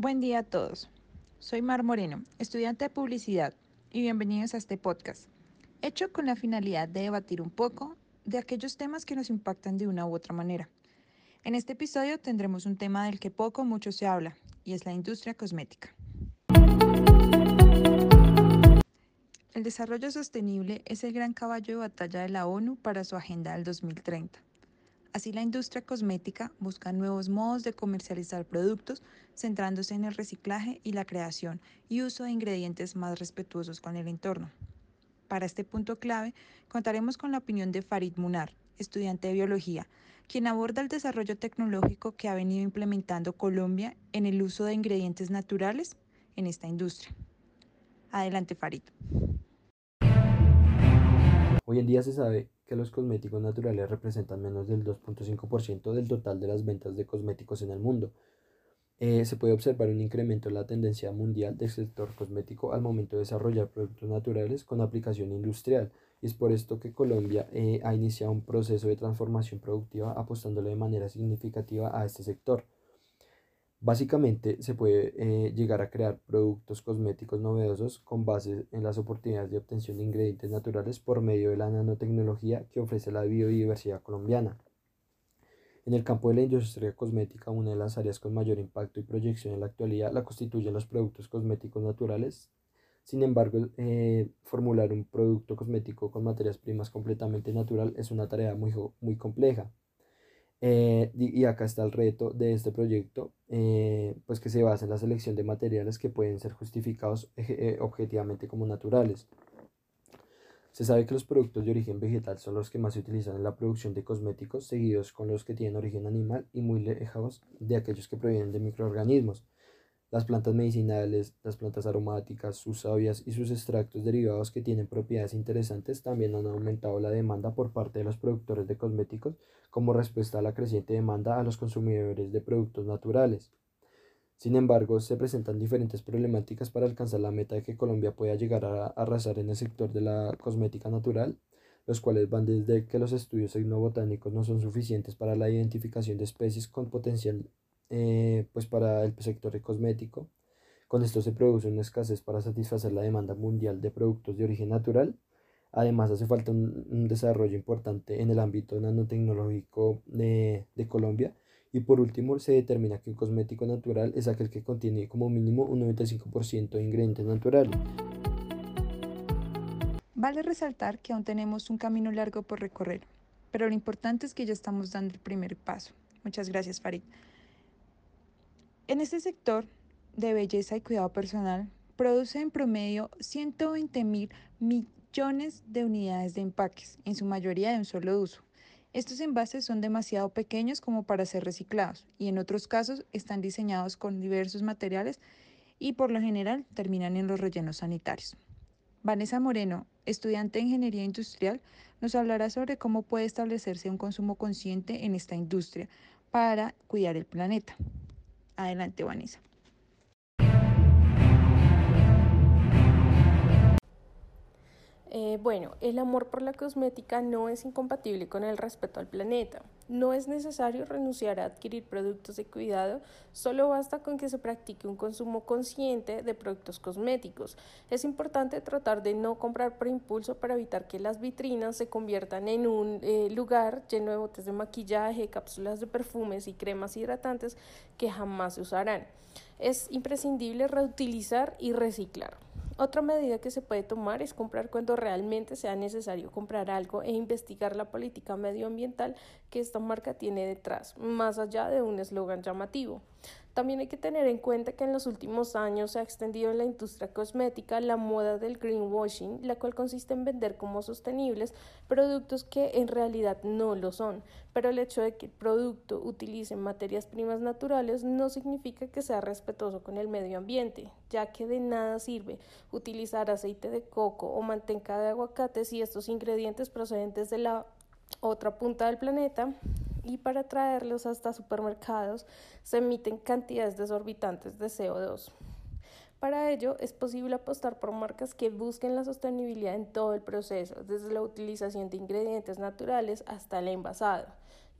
Buen día a todos. Soy Mar Moreno, estudiante de publicidad, y bienvenidos a este podcast, hecho con la finalidad de debatir un poco de aquellos temas que nos impactan de una u otra manera. En este episodio tendremos un tema del que poco o mucho se habla, y es la industria cosmética. El desarrollo sostenible es el gran caballo de batalla de la ONU para su agenda del 2030. Así la industria cosmética busca nuevos modos de comercializar productos centrándose en el reciclaje y la creación y uso de ingredientes más respetuosos con el entorno. Para este punto clave, contaremos con la opinión de Farid Munar, estudiante de biología, quien aborda el desarrollo tecnológico que ha venido implementando Colombia en el uso de ingredientes naturales en esta industria. Adelante, Farid. Hoy en día se sabe que los cosméticos naturales representan menos del 2.5% del total de las ventas de cosméticos en el mundo. Eh, se puede observar un incremento en la tendencia mundial del sector cosmético al momento de desarrollar productos naturales con aplicación industrial, y es por esto que Colombia eh, ha iniciado un proceso de transformación productiva apostándole de manera significativa a este sector. Básicamente se puede eh, llegar a crear productos cosméticos novedosos con base en las oportunidades de obtención de ingredientes naturales por medio de la nanotecnología que ofrece la biodiversidad colombiana. En el campo de la industria cosmética, una de las áreas con mayor impacto y proyección en la actualidad la constituyen los productos cosméticos naturales. Sin embargo, eh, formular un producto cosmético con materias primas completamente natural es una tarea muy, muy compleja. Eh, y acá está el reto de este proyecto, eh, pues que se basa en la selección de materiales que pueden ser justificados eh, objetivamente como naturales. Se sabe que los productos de origen vegetal son los que más se utilizan en la producción de cosméticos, seguidos con los que tienen origen animal y muy lejos de aquellos que provienen de microorganismos. Las plantas medicinales, las plantas aromáticas, sus sabias y sus extractos derivados que tienen propiedades interesantes también han aumentado la demanda por parte de los productores de cosméticos como respuesta a la creciente demanda a los consumidores de productos naturales. Sin embargo, se presentan diferentes problemáticas para alcanzar la meta de que Colombia pueda llegar a arrasar en el sector de la cosmética natural, los cuales van desde que los estudios etnobotánicos no son suficientes para la identificación de especies con potencial eh, pues para el sector cosmético. Con esto se produce una escasez para satisfacer la demanda mundial de productos de origen natural. Además, hace falta un, desarrollo importante en el ámbito nanotecnológico de, de, Colombia. Y por último, se determina que un cosmético natural es aquel que contiene como mínimo un 95% de ingredientes naturales. Vale resaltar que aún tenemos un camino largo por recorrer, pero lo importante es que ya estamos dando el primer paso. Muchas gracias, Farid. En este sector de belleza y cuidado personal, produce en promedio 120 mil millones de unidades de empaques, en su mayoría de un solo uso. Estos envases son demasiado pequeños como para ser reciclados y en otros casos están diseñados con diversos materiales y por lo general terminan en los rellenos sanitarios. Vanessa Moreno, estudiante de Ingeniería Industrial, nos hablará sobre cómo puede establecerse un consumo consciente en esta industria para cuidar el planeta. Adelante, Vanessa. Eh, bueno, el amor por la cosmética no es incompatible con el respeto al planeta. No es necesario renunciar a adquirir productos de cuidado, solo basta con que se practique un consumo consciente de productos cosméticos. Es importante tratar de no comprar por impulso para evitar que las vitrinas se conviertan en un eh, lugar lleno de botes de maquillaje, cápsulas de perfumes y cremas hidratantes que jamás se usarán. Es imprescindible reutilizar y reciclar. Otra medida que se puede tomar es comprar cuando realmente sea necesario comprar algo e investigar la política medioambiental que esta marca tiene detrás, más allá de un eslogan llamativo. También hay que tener en cuenta que en los últimos años se ha extendido en la industria cosmética la moda del greenwashing, la cual consiste en vender como sostenibles productos que en realidad no lo son. Pero el hecho de que el producto utilice materias primas naturales no significa que sea respetuoso con el medio ambiente, ya que de nada sirve utilizar aceite de coco o manteca de aguacate si estos ingredientes procedentes de la otra punta del planeta y para traerlos hasta supermercados se emiten cantidades desorbitantes de CO2. Para ello es posible apostar por marcas que busquen la sostenibilidad en todo el proceso, desde la utilización de ingredientes naturales hasta el envasado.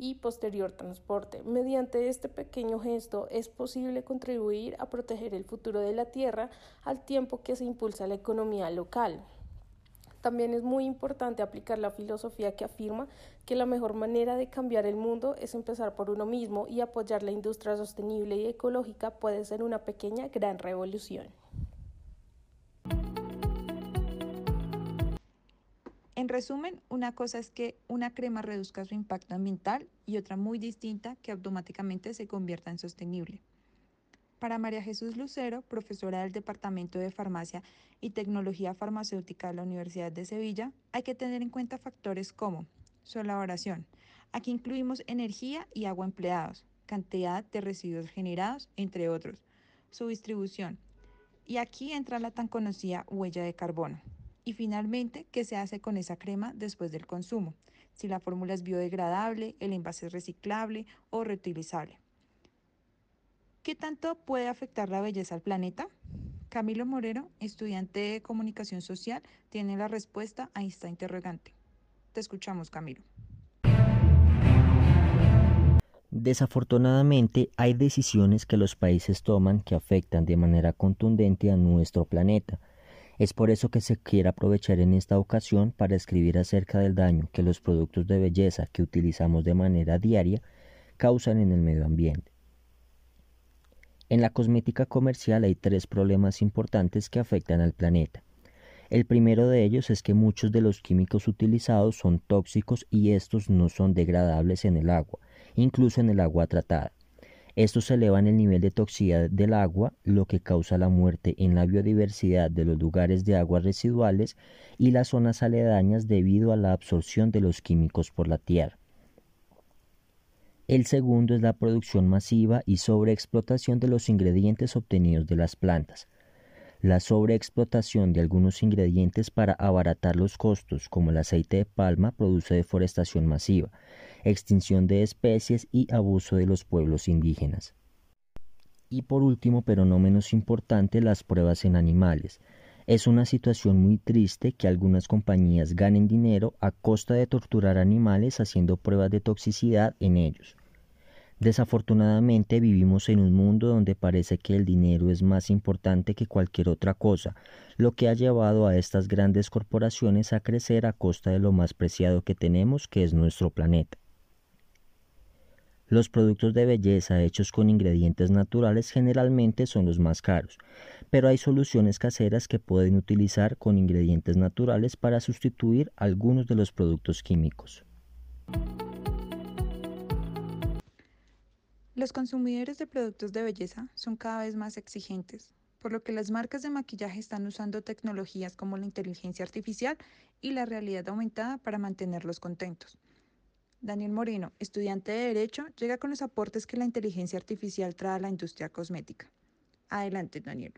y posterior transporte. Mediante este pequeño gesto es posible contribuir a proteger el futuro de la Tierra al tiempo que se impulsa la economía local. También es muy importante aplicar la filosofía que afirma que la mejor manera de cambiar el mundo es empezar por uno mismo y apoyar la industria sostenible y ecológica puede ser una pequeña gran revolución. En resumen, una cosa es que una crema reduzca su impacto ambiental y otra muy distinta que automáticamente se convierta en sostenible. Para María Jesús Lucero, profesora del Departamento de Farmacia y Tecnología Farmacéutica de la Universidad de Sevilla, hay que tener en cuenta factores como su elaboración. Aquí incluimos energía y agua empleados, cantidad de residuos generados, entre otros, su distribución. Y aquí entra la tan conocida huella de carbono. Y finalmente, ¿qué se hace con esa crema después del consumo? Si la fórmula es biodegradable, el envase es reciclable o reutilizable. ¿Qué tanto puede afectar la belleza al planeta? Camilo Morero, estudiante de comunicación social, tiene la respuesta a esta interrogante. Te escuchamos, Camilo. Desafortunadamente, hay decisiones que los países toman que afectan de manera contundente a nuestro planeta. Es por eso que se quiere aprovechar en esta ocasión para escribir acerca del daño que los productos de belleza que utilizamos de manera diaria causan en el medio ambiente. En la cosmética comercial hay tres problemas importantes que afectan al planeta. El primero de ellos es que muchos de los químicos utilizados son tóxicos y estos no son degradables en el agua, incluso en el agua tratada. Estos elevan el nivel de toxicidad del agua, lo que causa la muerte en la biodiversidad de los lugares de aguas residuales y las zonas aledañas debido a la absorción de los químicos por la tierra. El segundo es la producción masiva y sobreexplotación de los ingredientes obtenidos de las plantas. La sobreexplotación de algunos ingredientes para abaratar los costos, como el aceite de palma, produce deforestación masiva, extinción de especies y abuso de los pueblos indígenas. Y por último, pero no menos importante, las pruebas en animales. Es una situación muy triste que algunas compañías ganen dinero a costa de torturar animales haciendo pruebas de toxicidad en ellos. Desafortunadamente vivimos en un mundo donde parece que el dinero es más importante que cualquier otra cosa, lo que ha llevado a estas grandes corporaciones a crecer a costa de lo más preciado que tenemos, que es nuestro planeta. Los productos de belleza hechos con ingredientes naturales generalmente son los más caros, pero hay soluciones caseras que pueden utilizar con ingredientes naturales para sustituir algunos de los productos químicos. Los consumidores de productos de belleza son cada vez más exigentes, por lo que las marcas de maquillaje están usando tecnologías como la inteligencia artificial y la realidad aumentada para mantenerlos contentos. Daniel Moreno, estudiante de Derecho, llega con los aportes que la inteligencia artificial trae a la industria cosmética. Adelante, Daniel.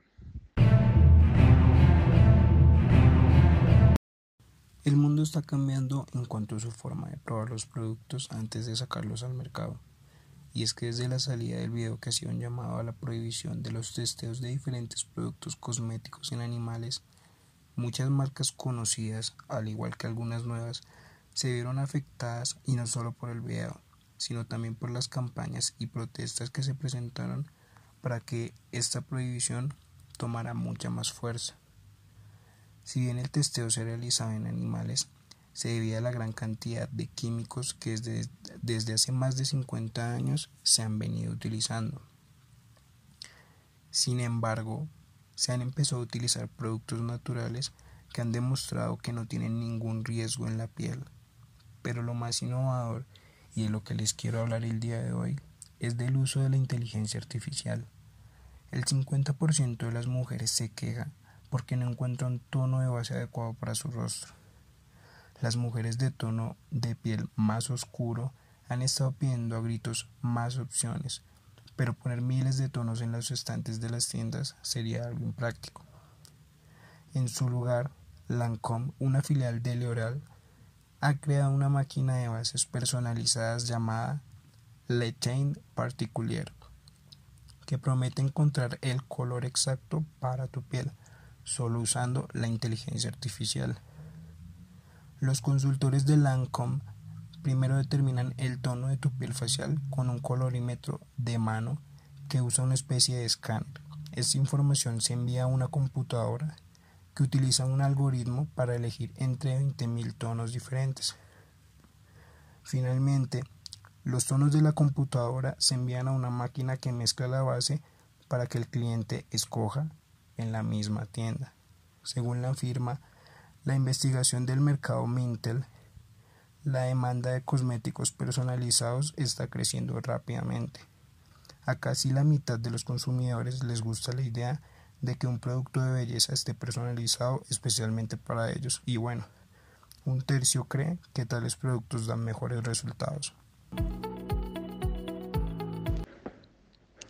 El mundo está cambiando en cuanto a su forma de probar los productos antes de sacarlos al mercado y es que desde la salida del video que hacía un llamado a la prohibición de los testeos de diferentes productos cosméticos en animales, muchas marcas conocidas, al igual que algunas nuevas, se vieron afectadas y no solo por el video, sino también por las campañas y protestas que se presentaron para que esta prohibición tomara mucha más fuerza. Si bien el testeo se realizaba en animales, se debía a la gran cantidad de químicos que desde, desde hace más de 50 años se han venido utilizando. Sin embargo, se han empezado a utilizar productos naturales que han demostrado que no tienen ningún riesgo en la piel. Pero lo más innovador, y de lo que les quiero hablar el día de hoy, es del uso de la inteligencia artificial. El 50% de las mujeres se queja porque no encuentra un tono de base adecuado para su rostro. Las mujeres de tono de piel más oscuro han estado pidiendo a gritos más opciones, pero poner miles de tonos en los estantes de las tiendas sería algo impráctico. En su lugar, Lancome, una filial de L'Oreal, ha creado una máquina de bases personalizadas llamada Le Teint Particulier, que promete encontrar el color exacto para tu piel, solo usando la inteligencia artificial. Los consultores de Lancome Primero determinan el tono de tu piel facial con un colorímetro de mano que usa una especie de escáner. Esta información se envía a una computadora que utiliza un algoritmo para elegir entre 20.000 tonos diferentes. Finalmente, los tonos de la computadora se envían a una máquina que mezcla la base para que el cliente escoja en la misma tienda. Según la firma, la investigación del mercado Mintel, la demanda de cosméticos personalizados está creciendo rápidamente. A casi la mitad de los consumidores les gusta la idea de que un producto de belleza esté personalizado especialmente para ellos y bueno, un tercio cree que tales productos dan mejores resultados.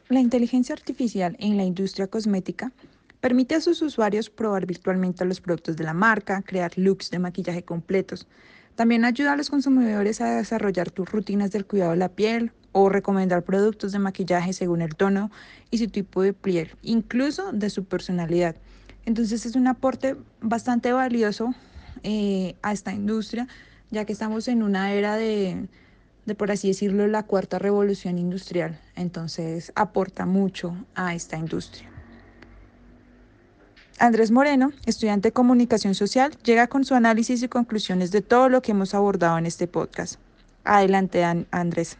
La inteligencia artificial en la industria cosmética permite a sus usuarios probar virtualmente los productos de la marca, crear looks de maquillaje completos. También ayuda a los consumidores a desarrollar tus rutinas del cuidado de la piel o recomendar productos de maquillaje según el tono y su tipo de piel, incluso de su personalidad. Entonces es un aporte bastante valioso eh, a esta industria, ya que estamos en una era de, de, por así decirlo, la cuarta revolución industrial. Entonces aporta mucho a esta industria. Andrés Moreno, estudiante de comunicación social, llega con su análisis y conclusiones de todo lo que hemos abordado en este podcast. Adelante, Andrés.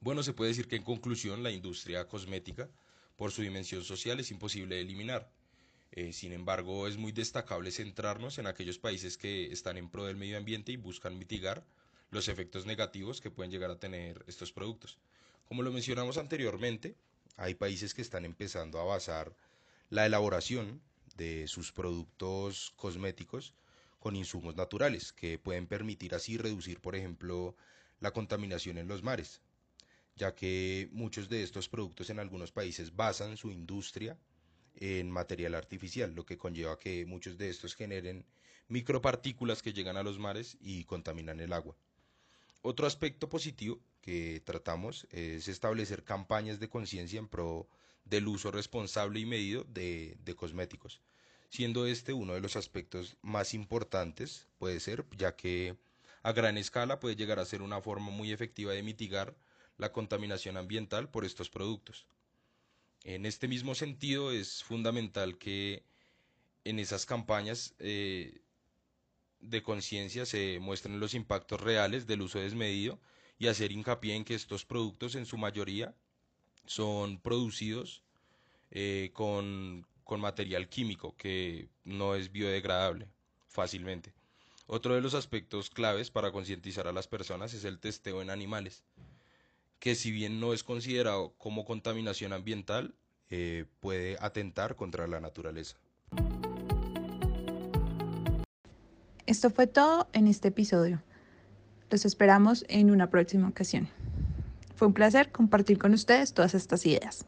Bueno, se puede decir que en conclusión la industria cosmética, por su dimensión social, es imposible de eliminar. Eh, sin embargo, es muy destacable centrarnos en aquellos países que están en pro del medio ambiente y buscan mitigar los efectos negativos que pueden llegar a tener estos productos. Como lo mencionamos anteriormente, hay países que están empezando a basar la elaboración de sus productos cosméticos con insumos naturales, que pueden permitir así reducir, por ejemplo, la contaminación en los mares, ya que muchos de estos productos en algunos países basan su industria en material artificial, lo que conlleva que muchos de estos generen micropartículas que llegan a los mares y contaminan el agua. Otro aspecto positivo que tratamos es establecer campañas de conciencia en pro del uso responsable y medido de, de, cosméticos, siendo este uno de los aspectos más importantes, puede ser, ya que a gran escala puede llegar a ser una forma muy efectiva de mitigar la contaminación ambiental por estos productos. En este mismo sentido es fundamental que en esas campañas eh, de conciencia se muestren los impactos reales del uso desmedido y hacer hincapié en que estos productos en su mayoría son producidos eh, con, con material químico que no es biodegradable fácilmente. Otro de los aspectos claves para concientizar a las personas es el testeo en animales que si bien no es considerado como contaminación ambiental, eh, puede atentar contra la naturaleza. Esto fue todo en este episodio. Los esperamos en una próxima ocasión. Fue un placer compartir con ustedes todas estas ideas.